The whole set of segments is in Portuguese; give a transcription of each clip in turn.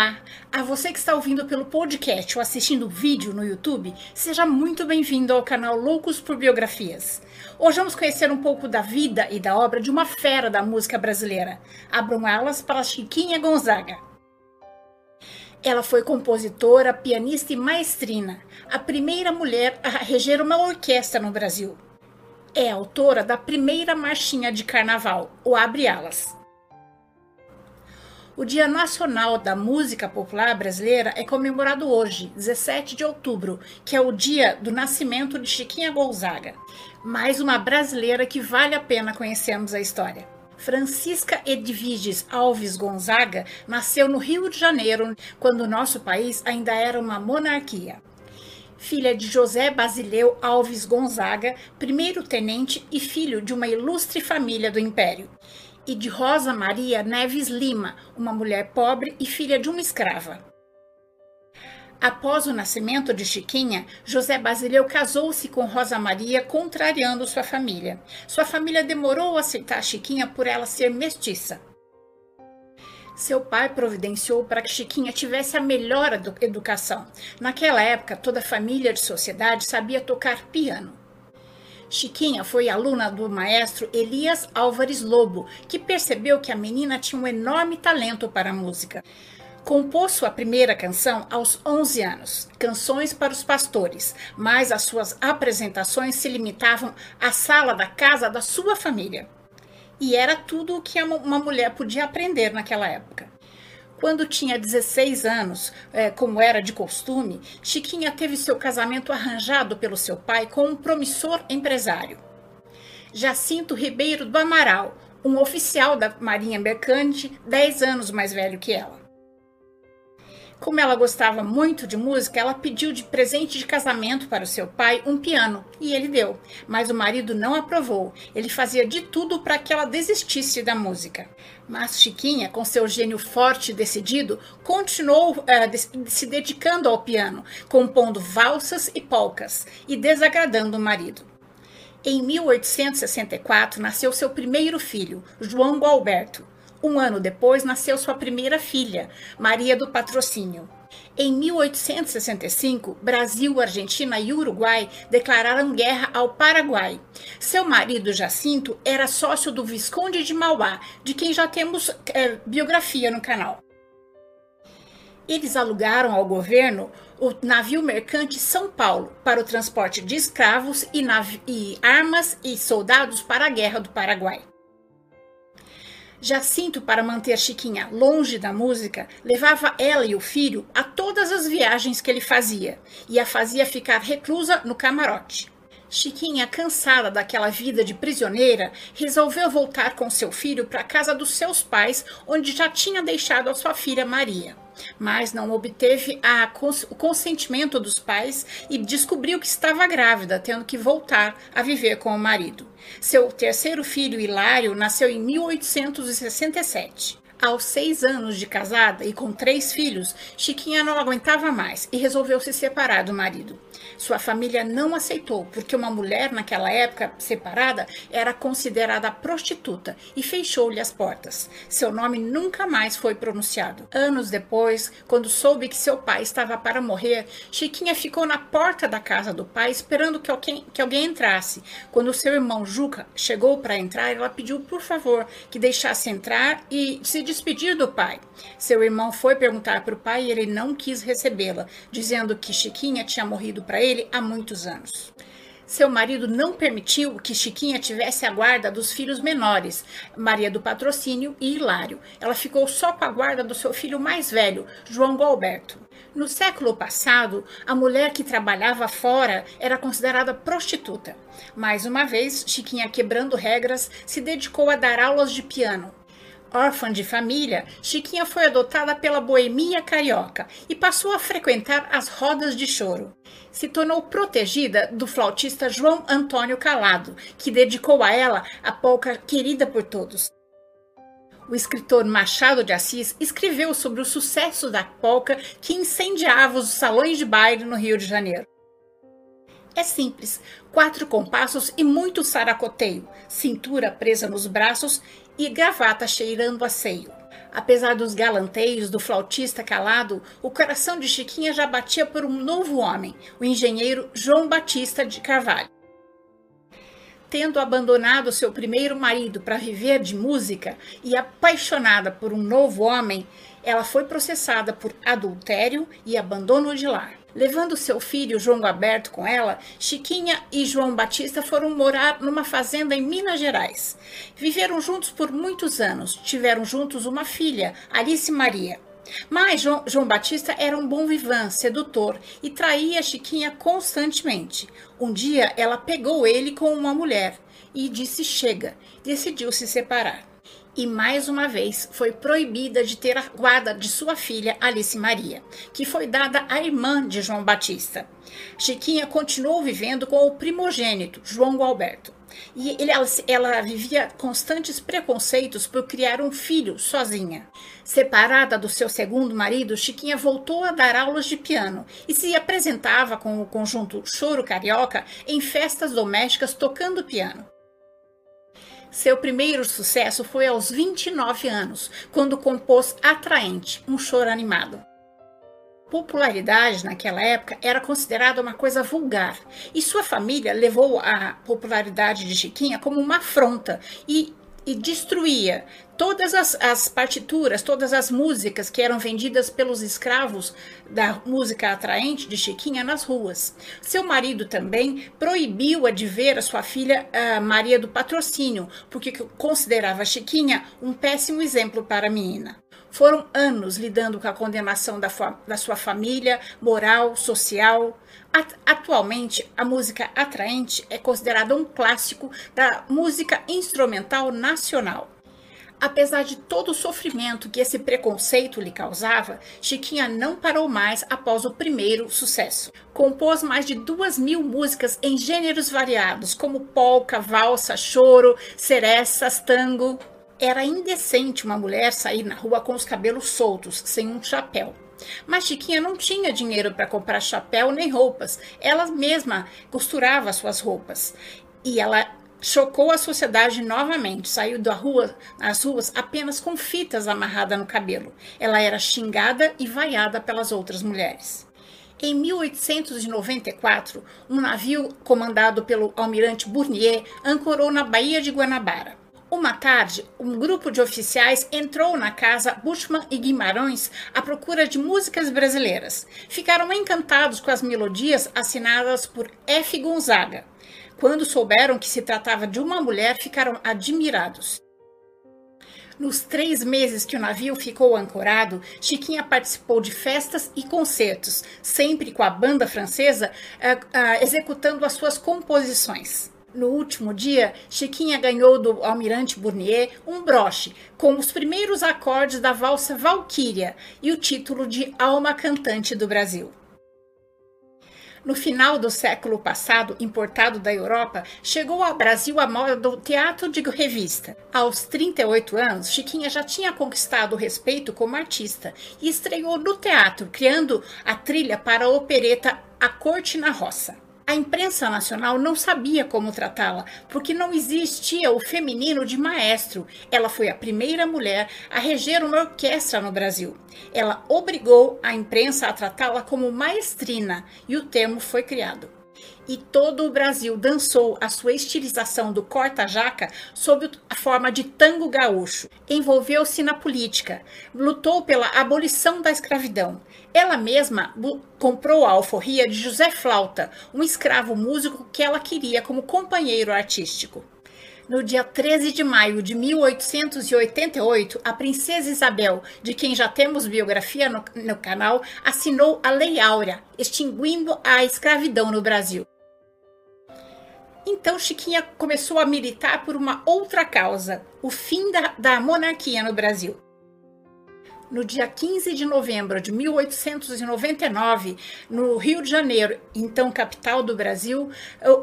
Olá! A você que está ouvindo pelo podcast ou assistindo vídeo no YouTube, seja muito bem-vindo ao canal Loucos por Biografias. Hoje vamos conhecer um pouco da vida e da obra de uma fera da música brasileira. Abram alas para Chiquinha Gonzaga. Ela foi compositora, pianista e maestrina, a primeira mulher a reger uma orquestra no Brasil. É autora da primeira marchinha de carnaval, o Abre Alas. O Dia Nacional da Música Popular Brasileira é comemorado hoje, 17 de outubro, que é o dia do nascimento de Chiquinha Gonzaga. Mais uma brasileira que vale a pena conhecermos a história. Francisca Edviges Alves Gonzaga nasceu no Rio de Janeiro, quando o nosso país ainda era uma monarquia. Filha de José Basileu Alves Gonzaga, primeiro-tenente e filho de uma ilustre família do Império e de Rosa Maria Neves Lima, uma mulher pobre e filha de uma escrava. Após o nascimento de Chiquinha, José Basileu casou-se com Rosa Maria, contrariando sua família. Sua família demorou a aceitar Chiquinha por ela ser mestiça. Seu pai providenciou para que Chiquinha tivesse a melhor educação. Naquela época, toda família de sociedade sabia tocar piano. Chiquinha foi aluna do maestro Elias Álvares Lobo, que percebeu que a menina tinha um enorme talento para a música. Compôs sua primeira canção aos 11 anos, Canções para os Pastores, mas as suas apresentações se limitavam à sala da casa da sua família. E era tudo o que uma mulher podia aprender naquela época. Quando tinha 16 anos, é, como era de costume, Chiquinha teve seu casamento arranjado pelo seu pai com um promissor empresário. Jacinto Ribeiro do Amaral, um oficial da Marinha Mercante, 10 anos mais velho que ela. Como ela gostava muito de música, ela pediu de presente de casamento para o seu pai um piano e ele deu. Mas o marido não aprovou. Ele fazia de tudo para que ela desistisse da música. Mas Chiquinha, com seu gênio forte e decidido, continuou uh, se dedicando ao piano, compondo valsas e polcas e desagradando o marido. Em 1864 nasceu seu primeiro filho, João Gualberto. Um ano depois, nasceu sua primeira filha, Maria do Patrocínio. Em 1865, Brasil, Argentina e Uruguai declararam guerra ao Paraguai. Seu marido, Jacinto, era sócio do Visconde de Mauá, de quem já temos é, biografia no canal. Eles alugaram ao governo o navio mercante São Paulo para o transporte de escravos e, e armas e soldados para a Guerra do Paraguai. Jacinto, para manter Chiquinha longe da música, levava ela e o filho a todas as viagens que ele fazia e a fazia ficar reclusa no camarote. Chiquinha, cansada daquela vida de prisioneira, resolveu voltar com seu filho para a casa dos seus pais, onde já tinha deixado a sua filha Maria mas não obteve a, o consentimento dos pais e descobriu que estava grávida, tendo que voltar a viver com o marido. Seu terceiro filho, Hilário, nasceu em 1867. Aos seis anos de casada e com três filhos, Chiquinha não aguentava mais e resolveu se separar do marido. Sua família não aceitou, porque uma mulher naquela época separada era considerada prostituta e fechou-lhe as portas. Seu nome nunca mais foi pronunciado. Anos depois, quando soube que seu pai estava para morrer, Chiquinha ficou na porta da casa do pai esperando que alguém, que alguém entrasse. Quando seu irmão Juca chegou para entrar, ela pediu por favor que deixasse entrar e se despedir do pai. Seu irmão foi perguntar para o pai e ele não quis recebê-la, dizendo que Chiquinha tinha morrido para ele há muitos anos. Seu marido não permitiu que Chiquinha tivesse a guarda dos filhos menores, Maria do Patrocínio e Hilário. Ela ficou só com a guarda do seu filho mais velho, João Galberto. No século passado, a mulher que trabalhava fora era considerada prostituta. Mais uma vez, Chiquinha, quebrando regras, se dedicou a dar aulas de piano. Órfã de família, Chiquinha foi adotada pela boemia carioca e passou a frequentar as rodas de choro. Se tornou protegida do flautista João Antônio Calado, que dedicou a ela a polca querida por todos. O escritor Machado de Assis escreveu sobre o sucesso da polca que incendiava os salões de baile no Rio de Janeiro. É simples, quatro compassos e muito saracoteio, cintura presa nos braços e gravata cheirando a seio. Apesar dos galanteios do flautista calado, o coração de Chiquinha já batia por um novo homem, o engenheiro João Batista de Carvalho. Tendo abandonado seu primeiro marido para viver de música e apaixonada por um novo homem, ela foi processada por adultério e abandono de lar. Levando seu filho João Alberto com ela, Chiquinha e João Batista foram morar numa fazenda em Minas Gerais. Viveram juntos por muitos anos, tiveram juntos uma filha, Alice Maria. Mas João, João, Batista era um bom vivan, sedutor, e traía Chiquinha constantemente. Um dia ela pegou ele com uma mulher e disse chega, decidiu se separar e mais uma vez foi proibida de ter a guarda de sua filha Alice Maria, que foi dada à irmã de João Batista. Chiquinha continuou vivendo com o primogênito, João Alberto. E ele, ela, ela vivia constantes preconceitos por criar um filho sozinha. Separada do seu segundo marido, Chiquinha voltou a dar aulas de piano e se apresentava com o conjunto Choro Carioca em festas domésticas tocando piano. Seu primeiro sucesso foi aos 29 anos, quando compôs Atraente, um choro animado. Popularidade naquela época era considerada uma coisa vulgar, e sua família levou a popularidade de Chiquinha como uma afronta e e destruía todas as, as, partituras, todas as músicas que eram vendidas pelos escravos da música atraente de Chiquinha nas ruas. Seu marido também proibiu-a de ver a sua filha a Maria do Patrocínio, porque considerava Chiquinha um péssimo exemplo para a menina. Foram anos lidando com a condenação da, da sua família, moral, social. Atualmente, a música atraente é considerada um clássico da música instrumental nacional. Apesar de todo o sofrimento que esse preconceito lhe causava, Chiquinha não parou mais após o primeiro sucesso. Compôs mais de duas mil músicas em gêneros variados, como polca, valsa, choro, seressas, tango. Era indecente uma mulher sair na rua com os cabelos soltos, sem um chapéu. Mas Chiquinha não tinha dinheiro para comprar chapéu nem roupas. Ela mesma costurava suas roupas. E ela chocou a sociedade novamente. Saiu da rua, nas ruas apenas com fitas amarradas no cabelo. Ela era xingada e vaiada pelas outras mulheres. Em 1894, um navio comandado pelo almirante Bournier ancorou na Baía de Guanabara. Uma tarde, um grupo de oficiais entrou na casa Bushman e Guimarães à procura de músicas brasileiras. Ficaram encantados com as melodias assinadas por F. Gonzaga. Quando souberam que se tratava de uma mulher, ficaram admirados. Nos três meses que o navio ficou ancorado, Chiquinha participou de festas e concertos, sempre com a banda francesa uh, uh, executando as suas composições. No último dia, Chiquinha ganhou do almirante Bournier um broche com os primeiros acordes da valsa Valquíria e o título de Alma Cantante do Brasil. No final do século passado, importado da Europa, chegou ao Brasil a moda do teatro de revista. Aos 38 anos, Chiquinha já tinha conquistado o respeito como artista e estreou no teatro, criando a trilha para a opereta A Corte na Roça. A imprensa nacional não sabia como tratá-la, porque não existia o feminino de maestro. Ela foi a primeira mulher a reger uma orquestra no Brasil. Ela obrigou a imprensa a tratá-la como maestrina e o termo foi criado e todo o Brasil dançou a sua estilização do corta-jaca sob a forma de tango gaúcho. Envolveu-se na política, lutou pela abolição da escravidão. Ela mesma comprou a alforria de José Flauta, um escravo músico que ela queria como companheiro artístico. No dia 13 de maio de 1888, a princesa Isabel, de quem já temos biografia no, no canal, assinou a Lei Áurea, extinguindo a escravidão no Brasil. Então Chiquinha começou a militar por uma outra causa, o fim da, da monarquia no Brasil no dia 15 de novembro de 1899, no Rio de Janeiro, então capital do Brasil,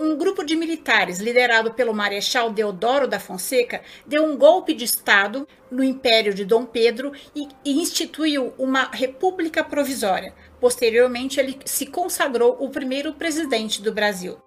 um grupo de militares, liderado pelo Marechal Deodoro da Fonseca, deu um golpe de Estado no Império de Dom Pedro e, e instituiu uma república provisória. Posteriormente, ele se consagrou o primeiro presidente do Brasil.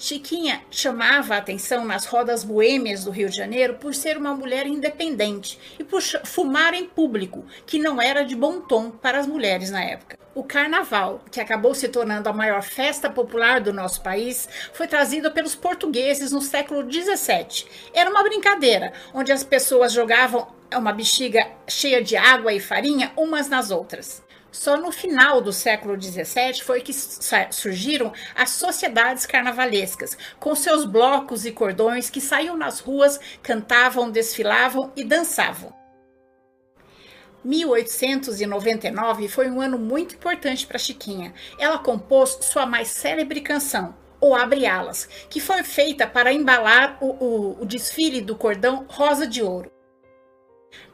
Chiquinha chamava a atenção nas rodas boêmias do Rio de Janeiro por ser uma mulher independente e por fumar em público, que não era de bom tom para as mulheres na época. O carnaval, que acabou se tornando a maior festa popular do nosso país, foi trazido pelos portugueses no século XVII. Era uma brincadeira, onde as pessoas jogavam uma bexiga cheia de água e farinha umas nas outras. Só no final do século XVII foi que surgiram as sociedades carnavalescas, com seus blocos e cordões que saíam nas ruas, cantavam, desfilavam e dançavam. 1899 foi um ano muito importante para Chiquinha. Ela compôs sua mais célebre canção, O Abre Alas, que foi feita para embalar o, o, o desfile do cordão Rosa de Ouro.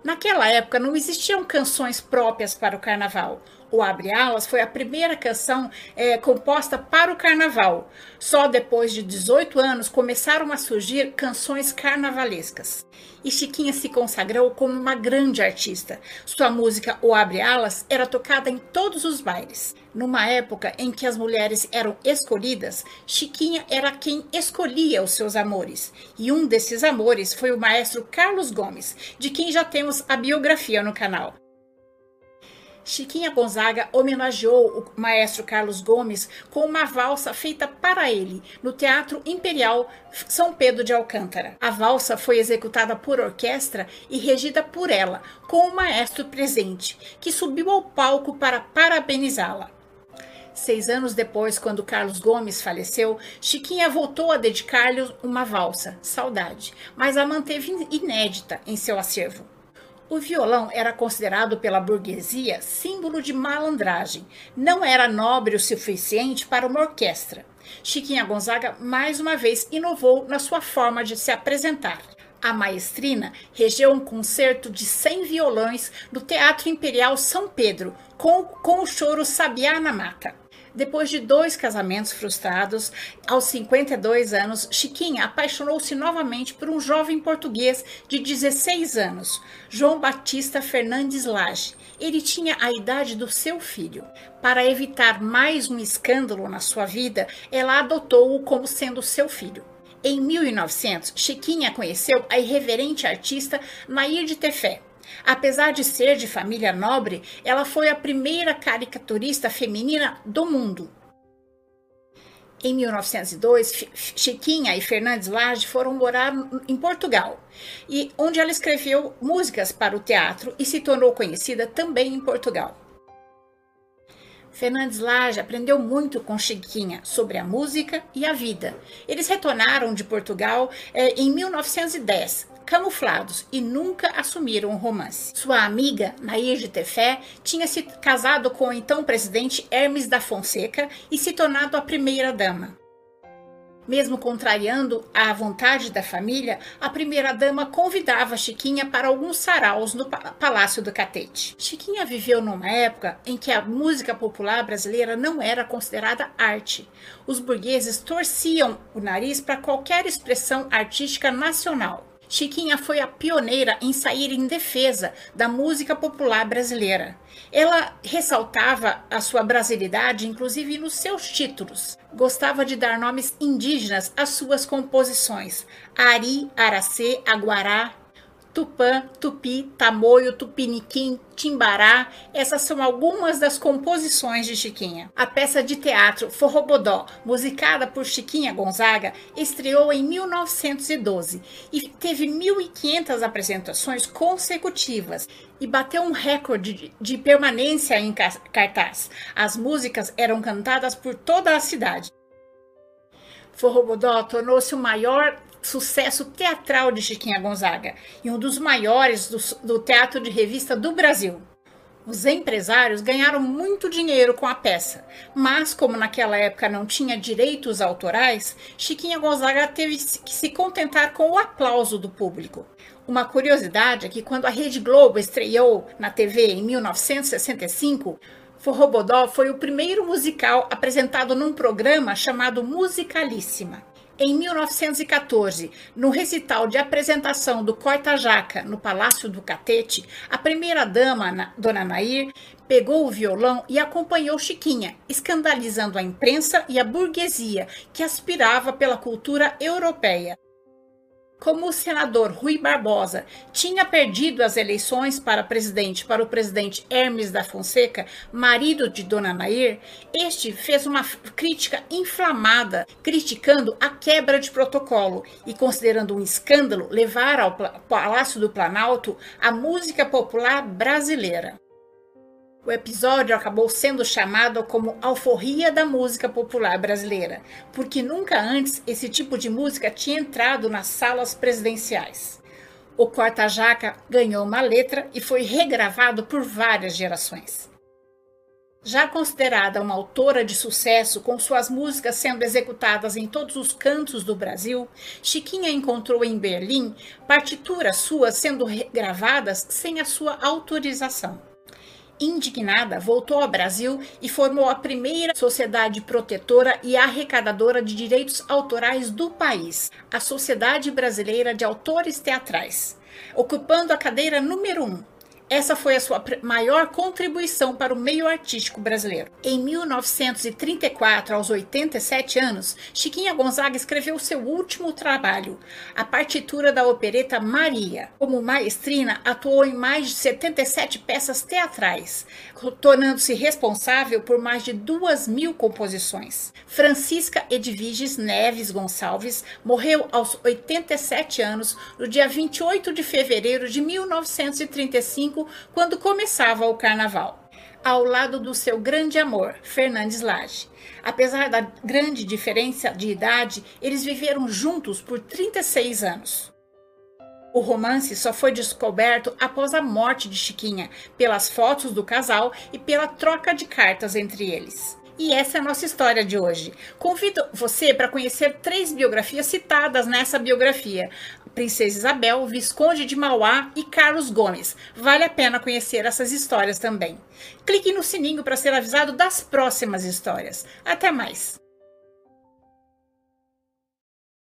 Naquela época não existiam canções próprias para o carnaval. O Abre Alas foi a primeira canção é, composta para o carnaval. Só depois de 18 anos começaram a surgir canções carnavalescas. E Chiquinha se consagrou como uma grande artista. Sua música O Abre Alas era tocada em todos os bailes. Numa época em que as mulheres eram escolhidas, Chiquinha era quem escolhia os seus amores. E um desses amores foi o maestro Carlos Gomes, de quem já temos a biografia no canal. Chiquinha Gonzaga homenageou o maestro Carlos Gomes com uma valsa feita para ele no Teatro Imperial São Pedro de Alcântara. A valsa foi executada por orquestra e regida por ela, com o maestro presente, que subiu ao palco para parabenizá-la. Seis anos depois, quando Carlos Gomes faleceu, Chiquinha voltou a dedicar-lhe uma valsa, Saudade, mas a manteve inédita em seu acervo. O violão era considerado pela burguesia símbolo de malandragem. Não era nobre o suficiente para uma orquestra. Chiquinha Gonzaga mais uma vez inovou na sua forma de se apresentar. A maestrina regeu um concerto de 100 violões no Teatro Imperial São Pedro, com, com o choro Sabiá na Mata. Depois de dois casamentos frustrados, aos 52 anos, Chiquinha apaixonou-se novamente por um jovem português de 16 anos, João Batista Fernandes Lage. Ele tinha a idade do seu filho. Para evitar mais um escândalo na sua vida, ela adotou-o como sendo seu filho. Em 1900, Chiquinha conheceu a irreverente artista Nair de Tefé, Apesar de ser de família nobre, ela foi a primeira caricaturista feminina do mundo. Em 1902, Chiquinha e Fernandes Lage foram morar em Portugal, e onde ela escreveu músicas para o teatro e se tornou conhecida também em Portugal. Fernandes Lage aprendeu muito com Chiquinha sobre a música e a vida. Eles retornaram de Portugal eh, em 1910, camuflados e nunca assumiram um romance. Sua amiga, Nair de Tefé, tinha se casado com o então presidente Hermes da Fonseca e se tornado a primeira dama. Mesmo contrariando a vontade da família, a primeira-dama convidava Chiquinha para alguns saraus no Palácio do Catete. Chiquinha viveu numa época em que a música popular brasileira não era considerada arte. Os burgueses torciam o nariz para qualquer expressão artística nacional. Chiquinha foi a pioneira em sair em defesa da música popular brasileira. Ela ressaltava a sua brasilidade, inclusive nos seus títulos. Gostava de dar nomes indígenas às suas composições: Ari, Aracê, Aguará, Tupã, Tupi, Tamoio, Tupiniquim, Timbará, essas são algumas das composições de Chiquinha. A peça de teatro Forrobodó, musicada por Chiquinha Gonzaga, estreou em 1912 e teve 1.500 apresentações consecutivas e bateu um recorde de, permanência em cartaz. As músicas eram cantadas por toda a cidade. Forrobodó tornou-se o maior sucesso teatral de Chiquinha Gonzaga e um dos maiores do, do teatro de revista do Brasil. Os empresários ganharam muito dinheiro com a peça, mas como naquela época não tinha direitos autorais, Chiquinha Gonzaga teve que se contentar com o aplauso do público. Uma curiosidade é que quando a Rede Globo estreou na TV em 1965, Forrobodó foi o primeiro musical apresentado num programa chamado Musicalíssima. Em 1914, no recital de apresentação do Corta Jaca no Palácio do Catete, a primeira-dama, Dona Nair, pegou o violão e acompanhou Chiquinha, escandalizando a imprensa e a burguesia que aspirava pela cultura europeia. Como o senador Rui Barbosa tinha perdido as eleições para presidente para o presidente Hermes da Fonseca, marido de Dona Nair, este fez uma crítica inflamada, criticando a quebra de protocolo e considerando um escândalo levar ao Palácio do Planalto a música popular brasileira. O episódio acabou sendo chamado como Alforria da Música Popular Brasileira, porque nunca antes esse tipo de música tinha entrado nas salas presidenciais. O Corta-Jaca ganhou uma letra e foi regravado por várias gerações. Já considerada uma autora de sucesso, com suas músicas sendo executadas em todos os cantos do Brasil, Chiquinha encontrou em Berlim partituras suas sendo gravadas sem a sua autorização. Indignada, voltou ao Brasil e formou a primeira sociedade protetora e arrecadadora de direitos autorais do país, a Sociedade Brasileira de Autores Teatrais, ocupando a cadeira número 1. Um, essa foi a sua maior contribuição para o meio artístico brasileiro. Em 1934, aos 87 anos, Chiquinha Gonzaga escreveu seu último trabalho, a partitura da opereta Maria. Como maestrina, atuou em mais de 77 peças teatrais, tornando-se responsável por mais de duas mil composições. Francisca Edviges Neves Gonçalves morreu aos 87 anos no dia 28 de fevereiro de 1935 quando começava o carnaval, ao lado do seu grande amor, Fernandes Lage. Apesar da grande diferença de idade, eles viveram juntos por 36 anos. O romance só foi descoberto após a morte de Chiquinha, pelas fotos do casal e pela troca de cartas entre eles. E essa é a nossa história de hoje. Convido você para conhecer três biografias citadas nessa biografia: Princesa Isabel, Visconde de Mauá e Carlos Gomes. Vale a pena conhecer essas histórias também. Clique no sininho para ser avisado das próximas histórias. Até mais!